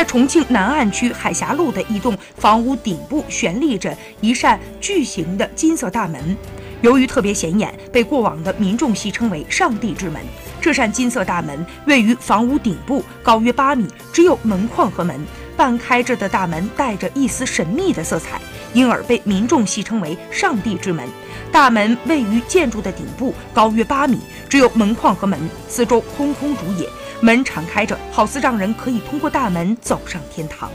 在重庆南岸区海峡路的一栋房屋顶部悬立着一扇巨型的金色大门，由于特别显眼，被过往的民众戏称为“上帝之门”。这扇金色大门位于房屋顶部，高约八米，只有门框和门。半开着的大门带着一丝神秘的色彩，因而被民众戏称为“上帝之门”。大门位于建筑的顶部，高约八米，只有门框和门，四周空空如也。门敞开着，好似让人可以通过大门走上天堂。